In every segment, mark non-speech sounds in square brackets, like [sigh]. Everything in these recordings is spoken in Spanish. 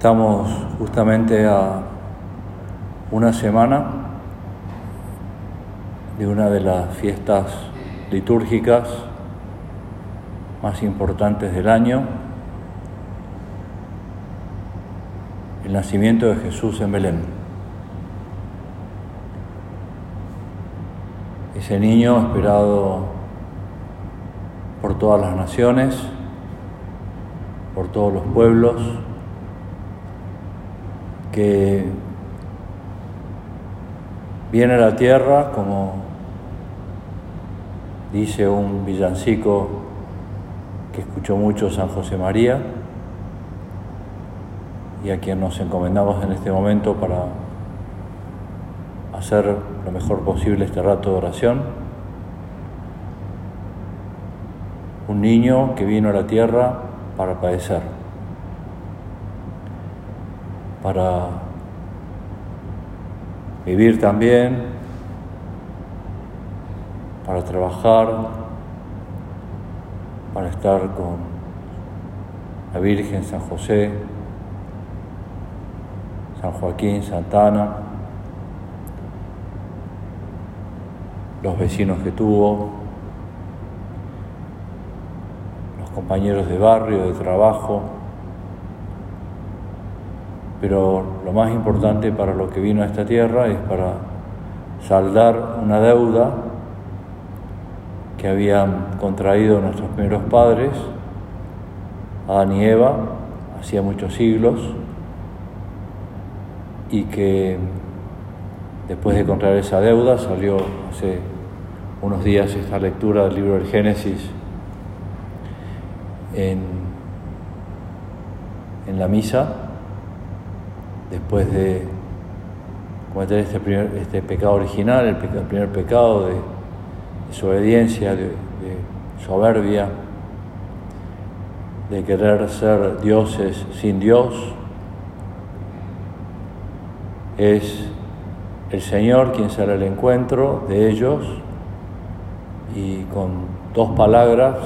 Estamos justamente a una semana de una de las fiestas litúrgicas más importantes del año, el nacimiento de Jesús en Belén. Ese niño esperado por todas las naciones, por todos los pueblos, que viene a la tierra, como dice un villancico que escuchó mucho San José María y a quien nos encomendamos en este momento para hacer lo mejor posible este rato de oración. Un niño que vino a la tierra para padecer, para vivir también, para trabajar, para estar con la Virgen, San José, San Joaquín, Santana, los vecinos que tuvo, los compañeros de barrio, de trabajo, pero lo más importante para lo que vino a esta tierra es para saldar una deuda que habían contraído nuestros primeros padres, Adán y Eva, hacía muchos siglos, y que después de contraer esa deuda salió hace unos días esta lectura del libro del Génesis en, en la misa después de cometer este, primer, este pecado original, el, primer pecado de desobediencia, de, de soberbia, de querer ser dioses sin Dios, es el Señor quien sale al encuentro de ellos y con dos palabras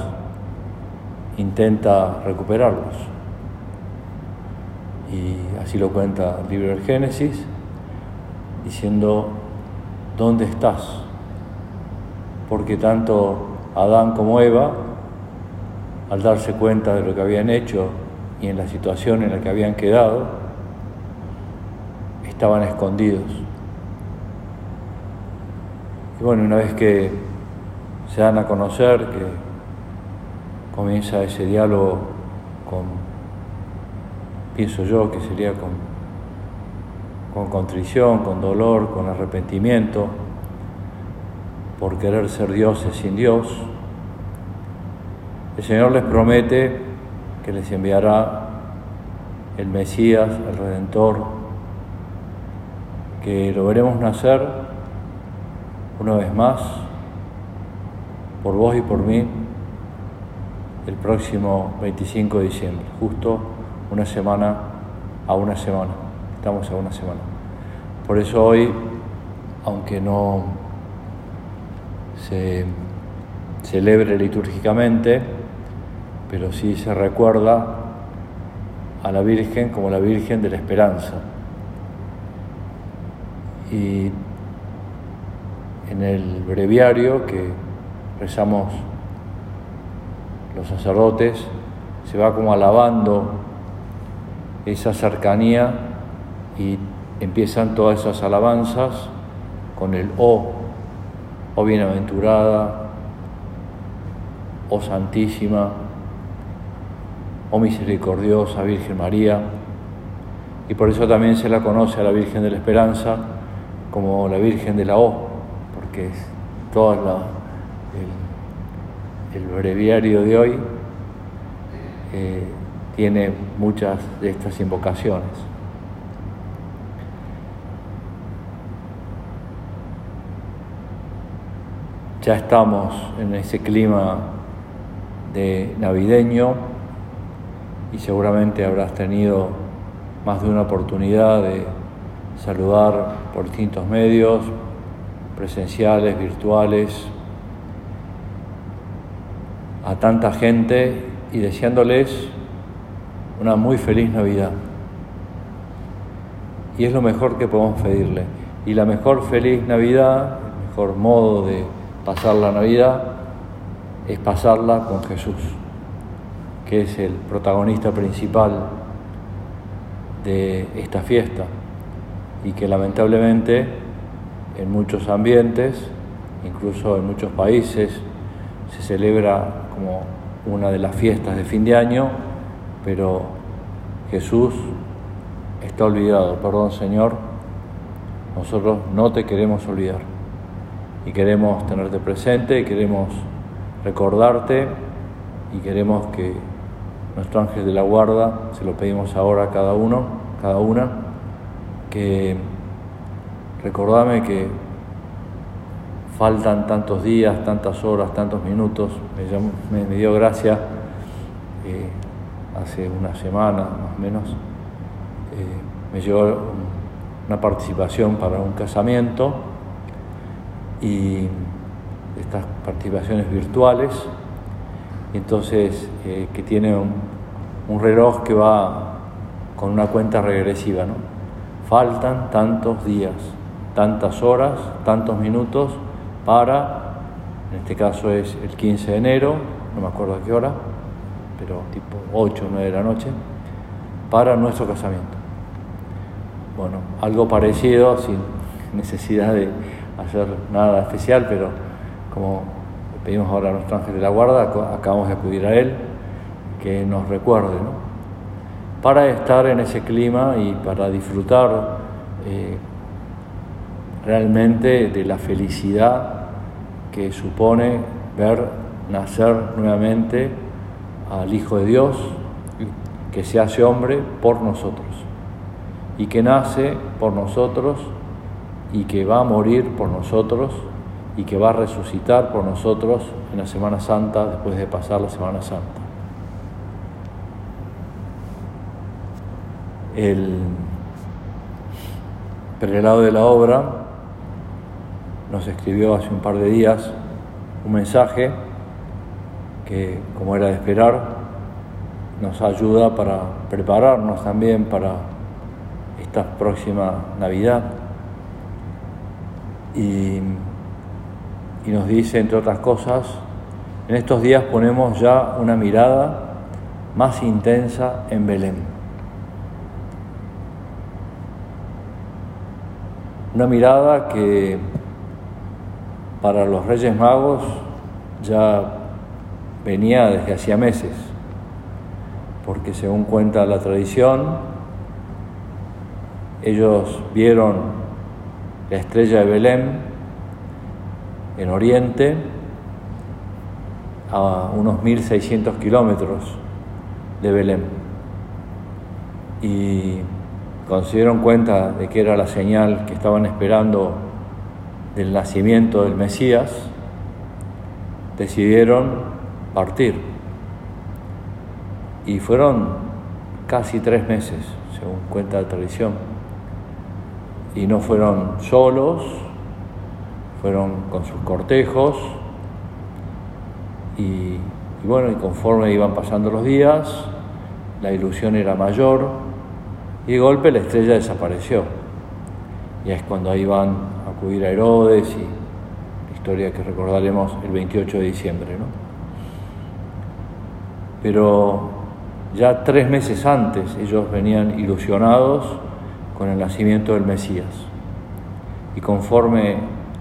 intenta recuperarlos y así lo cuenta el libro del Génesis, diciendo, ¿dónde estás? Porque tanto Adán como Eva, al darse cuenta de lo que habían hecho y en la situación en la que habían quedado, estaban escondidos. Y bueno, una vez que se dan a conocer, que comienza ese diálogo con pienso yo que sería con, con contrición, con dolor, con arrepentimiento, por querer ser dioses sin Dios, el Señor les promete que les enviará el Mesías, el Redentor, que lo veremos nacer una vez más por vos y por mí el próximo 25 de diciembre, justo una semana a una semana. Estamos a una semana. Por eso hoy, aunque no se celebre litúrgicamente, pero sí se recuerda a la Virgen como la Virgen de la Esperanza. Y en el breviario que rezamos los sacerdotes, se va como alabando esa cercanía y empiezan todas esas alabanzas con el O, oh bienaventurada, oh santísima, oh misericordiosa Virgen María. Y por eso también se la conoce a la Virgen de la Esperanza como la Virgen de la O, porque es todo el, el breviario de hoy. Eh, tiene muchas de estas invocaciones. Ya estamos en ese clima de navideño y seguramente habrás tenido más de una oportunidad de saludar por distintos medios, presenciales, virtuales, a tanta gente y deseándoles una muy feliz Navidad. y es lo mejor que podemos pedirle. Y la mejor feliz Navidad, el mejor modo de pasar la Navidad, es pasarla con Jesús, que es el protagonista principal de esta fiesta y que lamentablemente en muchos ambientes, incluso en muchos países, se celebra como una de las fiestas de fin de año, pero Jesús está olvidado. Perdón Señor, nosotros no te queremos olvidar y queremos tenerte presente y queremos recordarte y queremos que nuestro ángel de la guarda, se lo pedimos ahora a cada uno, cada una, que recordame que faltan tantos días, tantas horas, tantos minutos. Me, dio gracia hace una semana más o menos, eh, me llegó una participación para un casamiento y estas participaciones virtuales, entonces eh, que tiene un, reloj que va con una cuenta regresiva, ¿no? Faltan tantos días, tantas horas, tantos minutos para, en este caso es el 15 de enero, no me acuerdo a qué hora, pero tipo 8 o 9 de la noche, para nuestro casamiento. Bueno, algo parecido, sin necesidad de hacer nada especial, pero como pedimos ahora a nuestro ángel de la guarda, acabamos de acudir a él, que nos recuerde, ¿no? Para estar en ese clima y para disfrutar eh, realmente de la felicidad que supone ver nacer nuevamente al Hijo de Dios, que se hace hombre por nosotros y que nace por nosotros y que va a morir por nosotros y que va a resucitar por nosotros en la Semana Santa después de pasar la Semana Santa. El prelado de la obra nos escribió hace un par de días un mensaje que, como era de esperar, nos ayuda para prepararnos también para esta próxima Navidad. Y, y nos dice, entre otras cosas, en estos días ponemos ya una mirada más intensa en Belén. Una mirada que para los Reyes Magos ya venía desde hacía meses, porque según cuenta la tradición, ellos vieron la estrella de Belén en Oriente a unos 1600 kilómetros de Belén. Y cuando se dieron cuenta de que era la señal que estaban esperando del nacimiento del Mesías, decidieron partir. Y fueron casi tres meses, según cuenta la tradición y no fueron solos, fueron con sus cortejos y, bueno, y conforme iban pasando los días, la ilusión era mayor y de golpe la estrella desapareció. Y es cuando ahí van a acudir a Herodes y la historia que recordaremos el 28 de diciembre. ¿no? Pero ya tres meses antes ellos venían ilusionados con el nacimiento del Mesías. Y conforme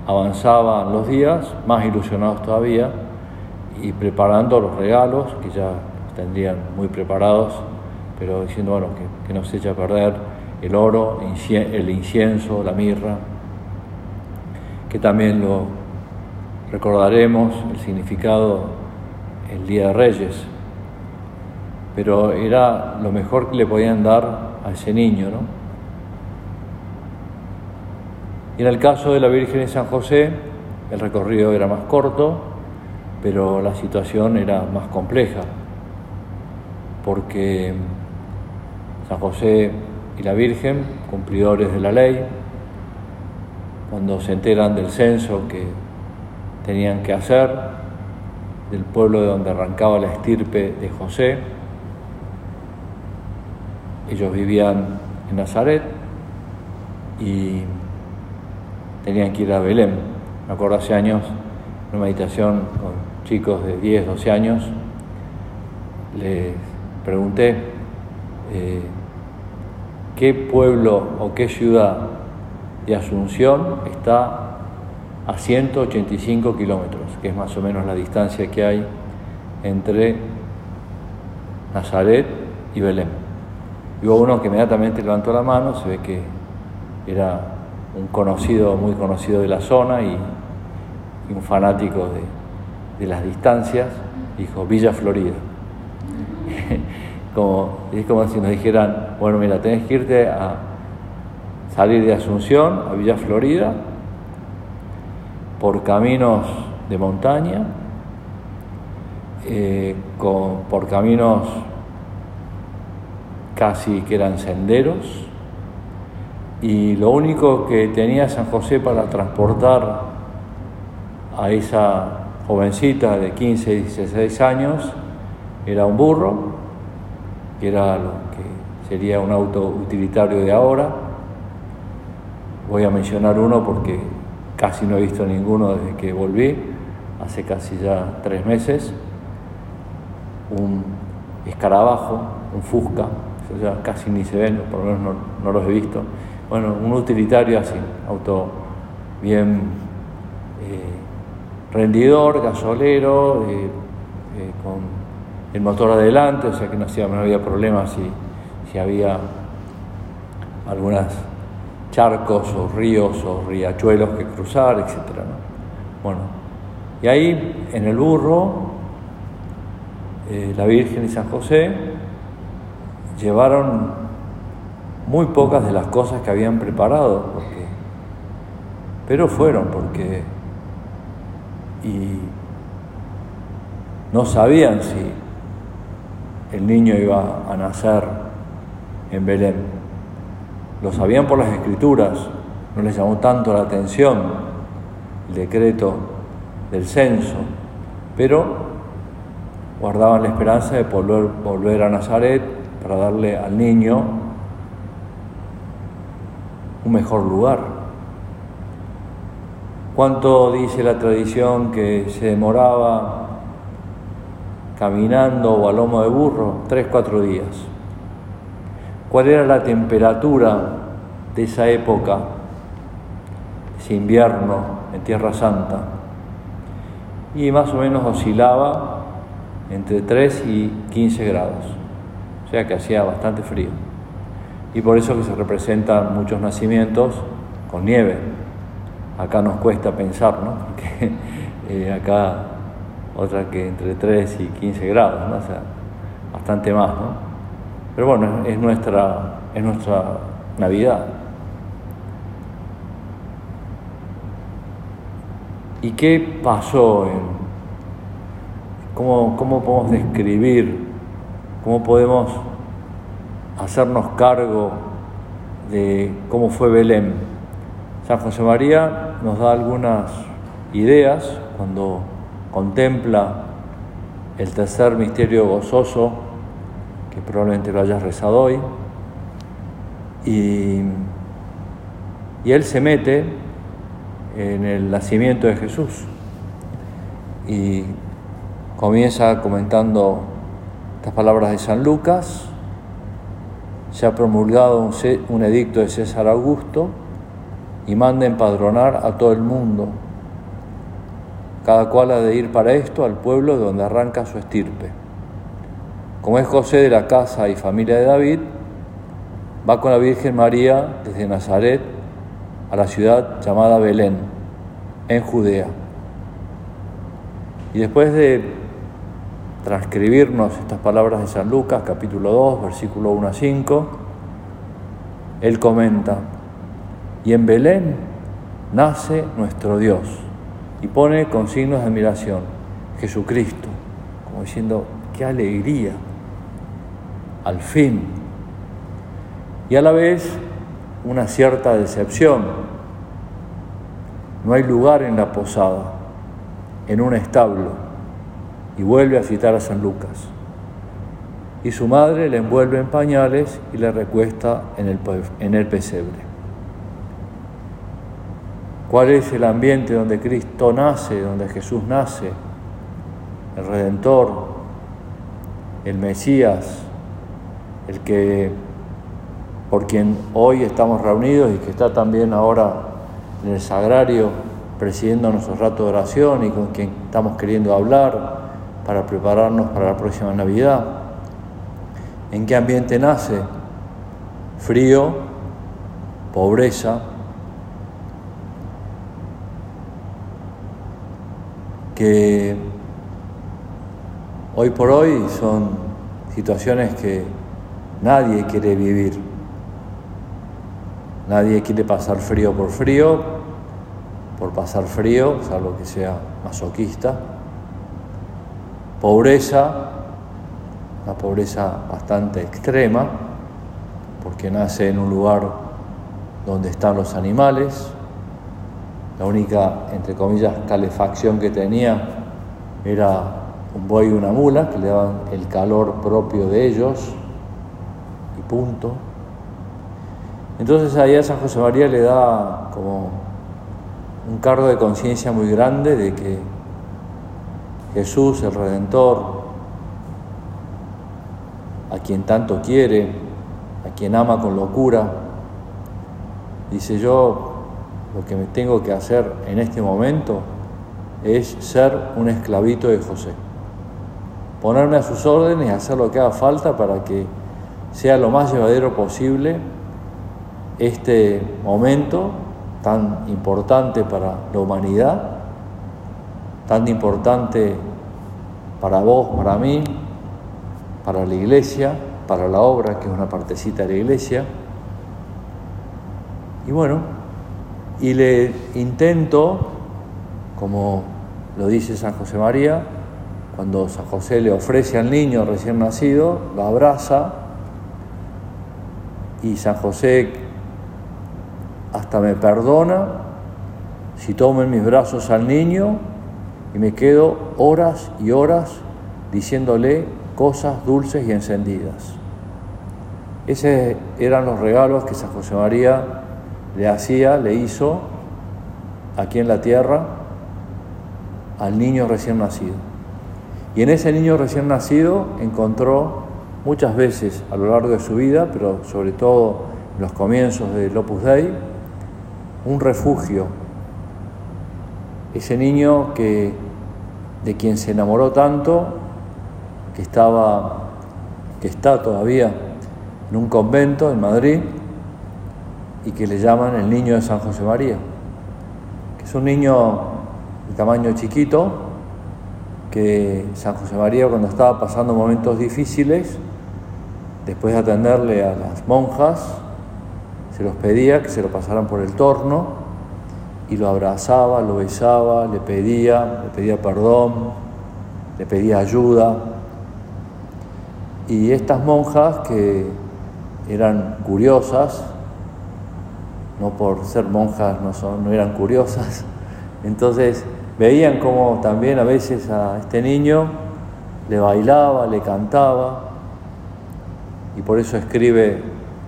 avanzaban los días, más ilusionados todavía, y preparando los regalos, que ya tendrían muy preparados, pero diciendo, bueno, que, no se eche a perder el oro, el incienso, la mirra, que también lo recordaremos, el significado el Día de Reyes, pero era lo mejor que le podían dar a ese niño, ¿no? Y en el caso de la Virgen de San José, el recorrido era más corto, pero la situación era más compleja, porque San José y la Virgen, cumplidores de la ley, cuando se enteran del censo que tenían que hacer, del pueblo de donde arrancaba la estirpe de José, ellos vivían en Nazaret, y tenían que ir a Belén. Me acuerdo hace años, una meditación con chicos de 10, 12 años, les pregunté eh, qué pueblo o qué ciudad de Asunción está a 185 kilómetros, que es más o menos la distancia que hay entre Nazaret y Belén. Y hubo uno que inmediatamente levantó la mano, se ve que era un conocido, muy conocido de la zona y, un fanático de, las distancias, dijo Villa Florida. [laughs] como, es como si nos dijeran, bueno, mira, tenés que irte a salir de Asunción a Villa Florida por caminos de montaña, eh, por caminos casi que eran senderos, y lo único que tenía San José para transportar a esa jovencita de 15, 16 años era un burro, que era lo que sería un auto utilitario de ahora. Voy a mencionar uno porque casi no he visto ninguno desde que volví, hace casi ya tres meses, un escarabajo, un fusca, ya casi ni se ven, por lo menos no, los he visto. Bueno, un utilitario así, auto bien eh, rendidor, gasolero, eh, eh, con el motor adelante, o sea que no, no había problemas si, si había algunas charcos o ríos o riachuelos que cruzar, etc. Bueno, y ahí en el burro, la Virgen y San José llevaron muy pocas de las cosas que habían preparado, porque, pero fueron porque y no sabían si el niño iba a nacer en Belén. Lo sabían por las escrituras, no les llamó tanto la atención el decreto del censo, pero guardaban la esperanza de volver, volver a Nazaret para darle al niño un mejor lugar. ¿Cuánto dice la tradición que se demoraba caminando o a lomo de burro? Tres, cuatro días cuál era la temperatura de esa época, ese invierno en Tierra Santa. Y más o menos oscilaba entre 3 y 15 grados, sea que hacía bastante frío. Y por eso que se representan muchos nacimientos con nieve. Acá nos cuesta pensar, ¿no? Porque [laughs] eh, acá otra que entre 3 y 15 grados, ¿no? O sea, bastante más, ¿no? Pero bueno, es nuestra, es nuestra Navidad. ¿Y qué pasó? En, cómo, ¿Cómo podemos describir, cómo podemos hacernos cargo de cómo fue Belén? San José María nos da algunas ideas cuando contempla el tercer misterio gozoso que probablemente lo hayas rezado hoy. Y, él se mete en el nacimiento de Jesús y comienza comentando estas palabras de San Lucas. Se ha promulgado un, edicto de César Augusto y manda empadronar a todo el mundo. Cada cual ha de ir para esto al pueblo de donde arranca su estirpe. Como es José de la casa y familia de David, va con la Virgen María desde Nazaret a la ciudad llamada Belén, en Judea. Y después de transcribirnos estas palabras de San Lucas, capítulo 2, versículo 1 a 5, él comenta, y en Belén nace nuestro Dios, y pone con signos de admiración, Jesucristo, como diciendo, qué alegría al fin, y a la vez una cierta decepción. No hay lugar en la posada, en un establo, y vuelve a citar a San Lucas. Y su madre le envuelve en pañales y le recuesta en el, en el pesebre. ¿Cuál es el ambiente donde Cristo nace, donde Jesús nace? El Redentor, el Mesías, el que por quien hoy estamos reunidos y que está también ahora en el sagrario presidiendo nuestro rato de oración y con quien estamos queriendo hablar para prepararnos para la próxima Navidad. ¿En qué ambiente nace? Frío, pobreza, que hoy por hoy son situaciones que nadie quiere vivir. Nadie quiere pasar frío por frío, por pasar frío, salvo que sea masoquista. Pobreza, una pobreza bastante extrema, porque nace en un lugar donde están los animales. La única, entre comillas, calefacción que tenía era un buey y una mula, que le daban el calor propio de ellos, y punto. Entonces ahí a San José María le da como un cargo de conciencia muy grande de que Jesús, el Redentor, a quien tanto quiere, a quien ama con locura, dice yo, lo que me tengo que hacer en este momento es ser un esclavito de José, ponerme a sus órdenes hacer lo que haga falta para que sea lo más llevadero posible este momento tan importante para la humanidad, tan importante para vos, para mí, para la iglesia, para la obra, que es una partecita de la iglesia. Y bueno, y le intento, como lo dice San José María, cuando San José le ofrece al niño recién nacido, lo abraza y San José hasta me perdona si tomo en mis brazos al niño y me quedo horas y horas diciéndole cosas dulces y encendidas. Esos eran los regalos que San José María le hacía, le hizo aquí en la tierra al niño recién nacido. Y en ese niño recién nacido encontró muchas veces a lo largo de su vida, pero sobre todo en los comienzos del Opus Dei, un refugio. Ese niño que, de quien se enamoró tanto, que estaba, que está todavía en un convento en Madrid y que le llaman el niño de San José María, que es un niño de tamaño chiquito, que San José María cuando estaba pasando momentos difíciles, después de atenderle a las monjas, se los pedía que se lo pasaran por el torno y lo abrazaba, lo besaba, le pedía, le pedía perdón, le pedía ayuda. Y estas monjas que eran curiosas, no por ser monjas no, son, no eran curiosas, [laughs] entonces veían como también a veces a este niño le bailaba, le cantaba, y por eso escribe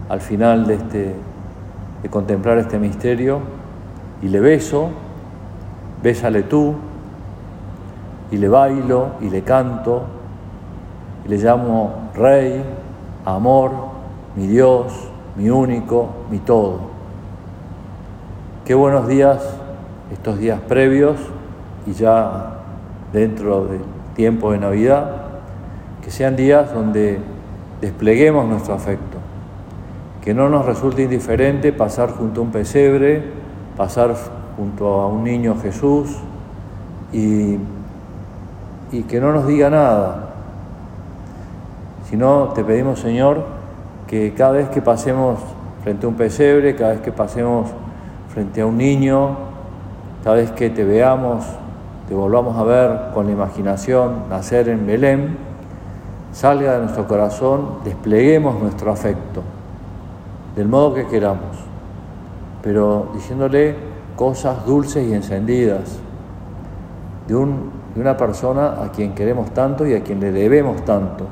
al final de este de contemplar este misterio y le beso, bésale tú, y le bailo y le canto, y le llamo Rey, Amor, mi Dios, mi único, mi todo. Qué buenos días estos días previos y ya dentro del tiempo de Navidad, que sean días donde despleguemos nuestro afecto que no nos resulte indiferente pasar junto a un pesebre, pasar junto a un niño Jesús y, y que no nos diga nada, sino te pedimos Señor que cada vez que pasemos frente a un pesebre, cada vez que pasemos frente a un niño, cada vez que te veamos, te volvamos a ver con la imaginación nacer en Belén, salga de nuestro corazón, despleguemos nuestro afecto del modo que queramos, pero diciéndole cosas dulces y encendidas de, una persona a quien queremos tanto y a quien le debemos tanto.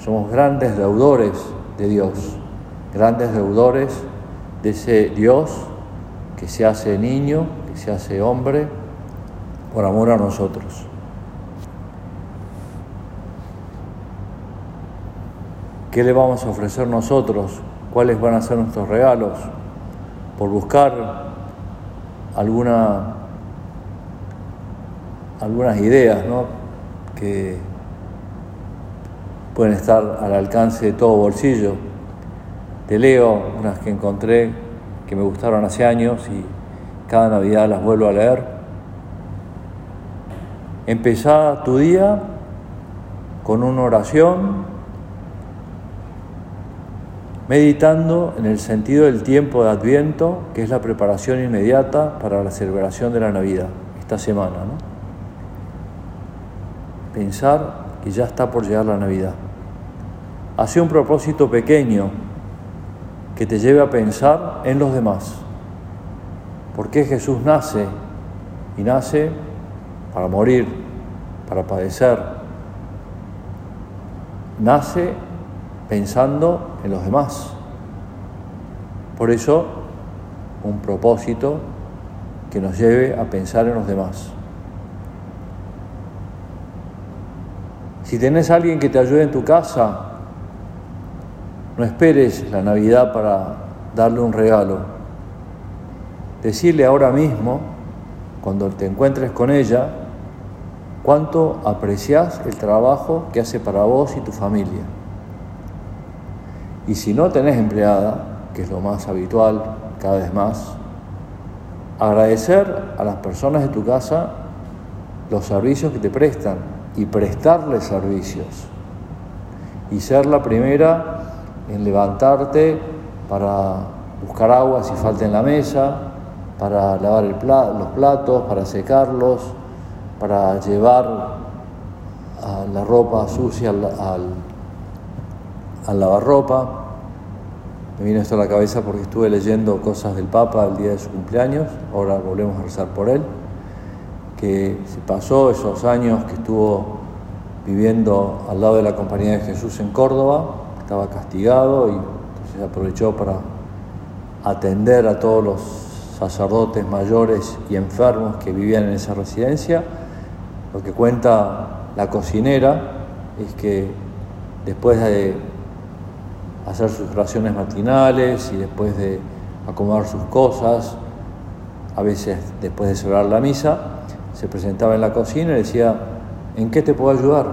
Somos grandes deudores de Dios, grandes deudores de ese Dios que se hace niño, que se hace hombre por amor a nosotros. ¿Qué le vamos a ofrecer nosotros? ¿Cuáles van a ser nuestros regalos? Por buscar alguna, algunas ideas que pueden estar al alcance de todo bolsillo. Te leo unas que encontré que me gustaron hace años y cada Navidad las vuelvo a leer. Empezá tu día con una oración, meditando en el sentido del tiempo de Adviento, que es la preparación inmediata para la celebración de la Navidad, esta semana. ¿no? Pensar que ya está por llegar la Navidad. Hace un propósito pequeño que te lleve a pensar en los demás. ¿Por qué Jesús nace? Y nace para morir, para padecer. Nace pensando en los demás. Por eso, un propósito que nos lleve a pensar en los demás. Si tenés a alguien que te ayude en tu casa, no esperes la Navidad para darle un regalo. Decirle ahora mismo, cuando te encuentres con ella, cuánto aprecias el trabajo que hace para vos y tu familia. Y si no tenés empleada, que es lo más habitual cada vez más, agradecer a las personas de tu casa los servicios que te prestan y prestarles servicios. Y ser la primera en levantarte para buscar agua si falta en la mesa, para lavar los platos, para secarlos, para llevar la ropa sucia al, lavarropa. Me vino esto a la cabeza porque estuve leyendo cosas del Papa el día de su cumpleaños, ahora volvemos a rezar por él, que se pasó esos años que estuvo viviendo al lado de la Compañía de Jesús en Córdoba, estaba castigado y entonces aprovechó para atender a todos los sacerdotes mayores y enfermos que vivían en esa residencia. Lo que cuenta la cocinera es que después de hacer sus oraciones matinales y después de acomodar sus cosas, a veces después de celebrar la misa, se presentaba en la cocina y decía, ¿en qué te puedo ayudar?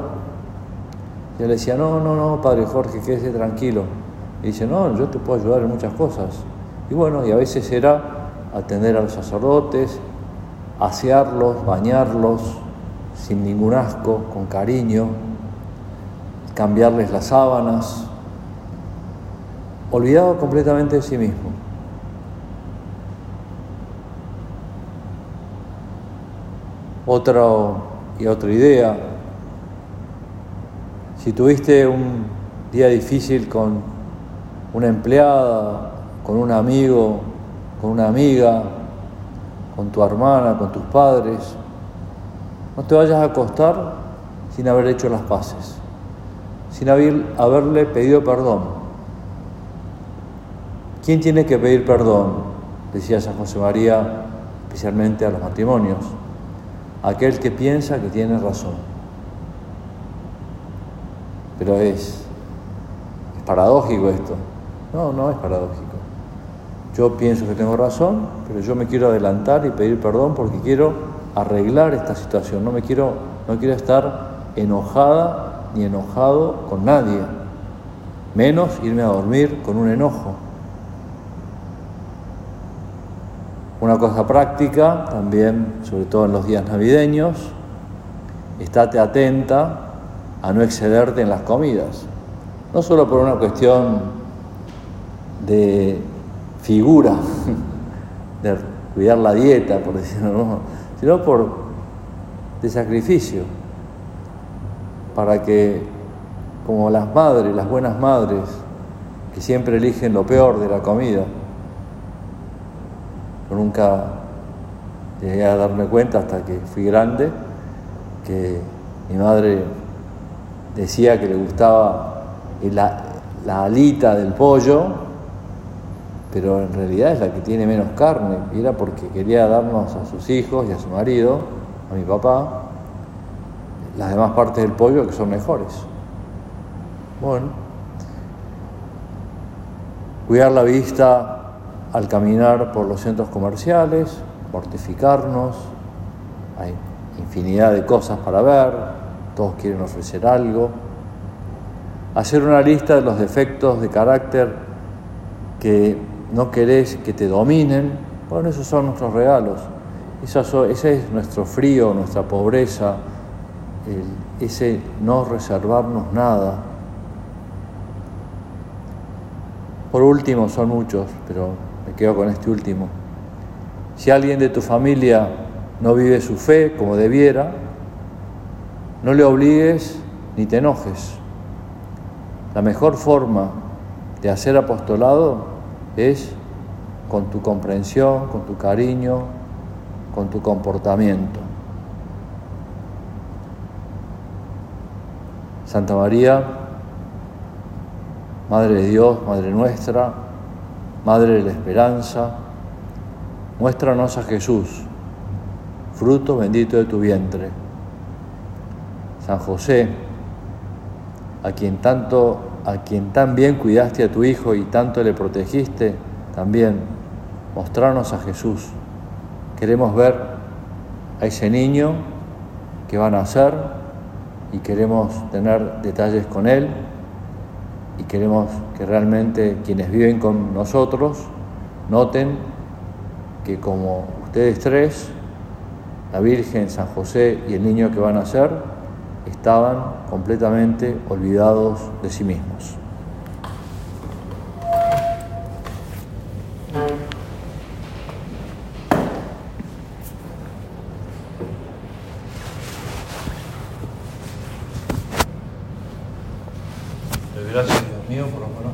Y él decía, no, no, no, padre Jorge, quédese tranquilo. Y dice, no, yo te puedo ayudar en muchas cosas. Y bueno, y a veces era atender a los sacerdotes, asearlos, bañarlos, sin ningún asco, con cariño, cambiarles las sábanas, olvidado completamente de sí mismo. Otra y otra idea si tuviste un día difícil con una empleada, con un amigo, con una amiga, con tu hermana, con tus padres, no te vayas a acostar sin haber hecho las paces, sin haberle pedido perdón. ¿Quién tiene que pedir perdón? Decía San José María, especialmente a los matrimonios. Aquel que piensa que tiene razón. Pero es, paradójico esto. No, no es paradójico. Yo pienso que tengo razón, pero yo me quiero adelantar y pedir perdón porque quiero arreglar esta situación. No me quiero, no quiero estar enojada ni enojado con nadie. Menos irme a dormir con un enojo. Una cosa práctica, también, sobre todo en los días navideños, estate atenta a no excederte en las comidas. No solo por una cuestión de figura, [laughs] de cuidar la dieta, por decirlo, sino por de sacrificio, para que como las madres, las buenas madres, que siempre eligen lo peor de la comida, nunca llegué a darme cuenta hasta que fui grande que mi madre decía que le gustaba la, alita del pollo pero en realidad es la que tiene menos carne, y era porque quería darnos a sus hijos y a su marido, a mi papá, las demás partes del pollo que son mejores. Bueno, cuidar la vista al caminar por los centros comerciales, mortificarnos, hay infinidad de cosas para ver, todos quieren ofrecer algo, hacer una lista de los defectos de carácter que no querés que te dominen, bueno, esos son nuestros regalos, ese es nuestro frío, nuestra pobreza, ese no reservarnos nada. Por último, son muchos, pero me quedo con este último. Si alguien de tu familia no vive su fe como debiera, no le obligues ni te enojes. La mejor forma de hacer apostolado es con tu comprensión, con tu cariño, con tu comportamiento. Santa María, Madre de Dios, Madre nuestra, Madre de la Esperanza, muéstranos a Jesús, fruto bendito de tu vientre. San José, a quien tanto, a quien tan bien cuidaste a tu hijo y tanto le protegiste, también mostrarnos a Jesús. Queremos ver a ese niño que va a nacer y queremos tener detalles con Él y queremos que realmente quienes viven con nosotros noten que como ustedes tres, la Virgen, San José y el niño que van a nacer, estaban completamente olvidados de sí mismos. gracias, Dios mío, por los buenos